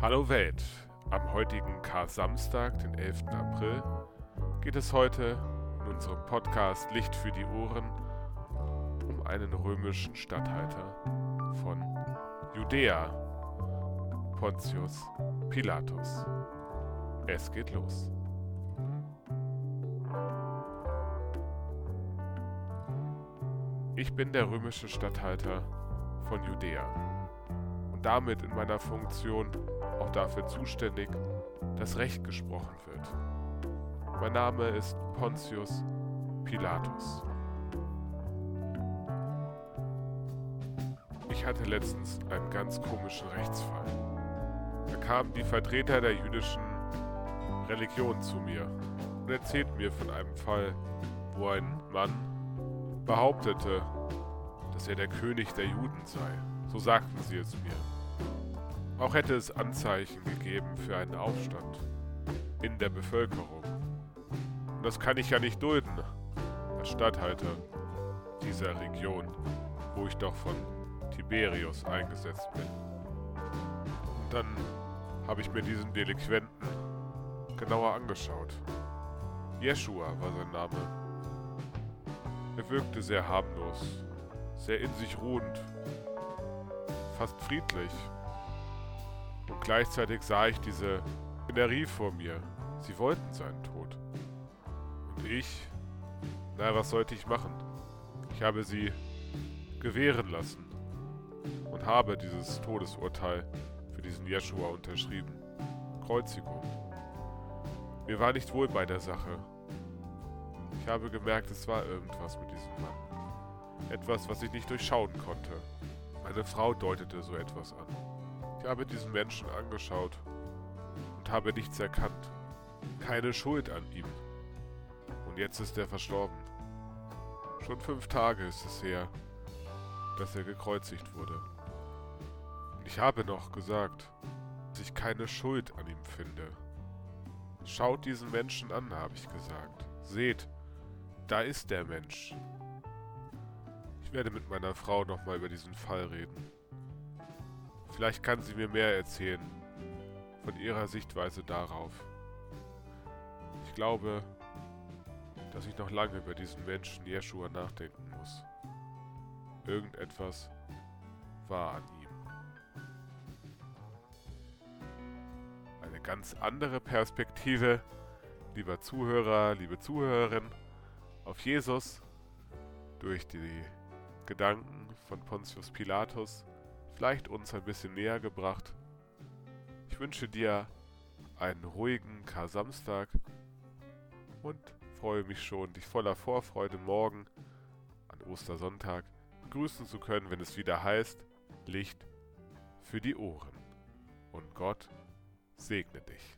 Hallo Welt! Am heutigen Kar-Samstag, den 11. April, geht es heute in unserem Podcast Licht für die Ohren um einen römischen Statthalter von Judäa, Pontius Pilatus. Es geht los. Ich bin der römische Statthalter von Judäa damit in meiner Funktion auch dafür zuständig, dass Recht gesprochen wird. Mein Name ist Pontius Pilatus. Ich hatte letztens einen ganz komischen Rechtsfall. Da kamen die Vertreter der jüdischen Religion zu mir und erzählten mir von einem Fall, wo ein Mann behauptete, dass er der König der Juden sei. So sagten sie es mir. Auch hätte es Anzeichen gegeben für einen Aufstand in der Bevölkerung. Und das kann ich ja nicht dulden, als Statthalter dieser Region, wo ich doch von Tiberius eingesetzt bin. Und dann habe ich mir diesen Delinquenten genauer angeschaut. Jeshua war sein Name. Er wirkte sehr harmlos, sehr in sich ruhend, fast friedlich. Gleichzeitig sah ich diese Szenerie vor mir. Sie wollten seinen Tod. Und ich, na, was sollte ich machen? Ich habe sie gewähren lassen und habe dieses Todesurteil für diesen Jeschua unterschrieben. Kreuzigung. Mir war nicht wohl bei der Sache. Ich habe gemerkt, es war irgendwas mit diesem Mann. Etwas, was ich nicht durchschauen konnte. Meine Frau deutete so etwas an. Ich habe diesen Menschen angeschaut und habe nichts erkannt. Keine Schuld an ihm. Und jetzt ist er verstorben. Schon fünf Tage ist es her, dass er gekreuzigt wurde. Und ich habe noch gesagt, dass ich keine Schuld an ihm finde. Schaut diesen Menschen an, habe ich gesagt. Seht, da ist der Mensch. Ich werde mit meiner Frau nochmal über diesen Fall reden. Vielleicht kann sie mir mehr erzählen von ihrer Sichtweise darauf. Ich glaube, dass ich noch lange über diesen Menschen Jeschua nachdenken muss. Irgendetwas war an ihm. Eine ganz andere Perspektive, lieber Zuhörer, liebe Zuhörerin auf Jesus durch die Gedanken von Pontius Pilatus vielleicht uns ein bisschen näher gebracht. Ich wünsche dir einen ruhigen Kar-Samstag und freue mich schon, dich voller Vorfreude morgen an Ostersonntag begrüßen zu können, wenn es wieder heißt Licht für die Ohren. Und Gott segne dich.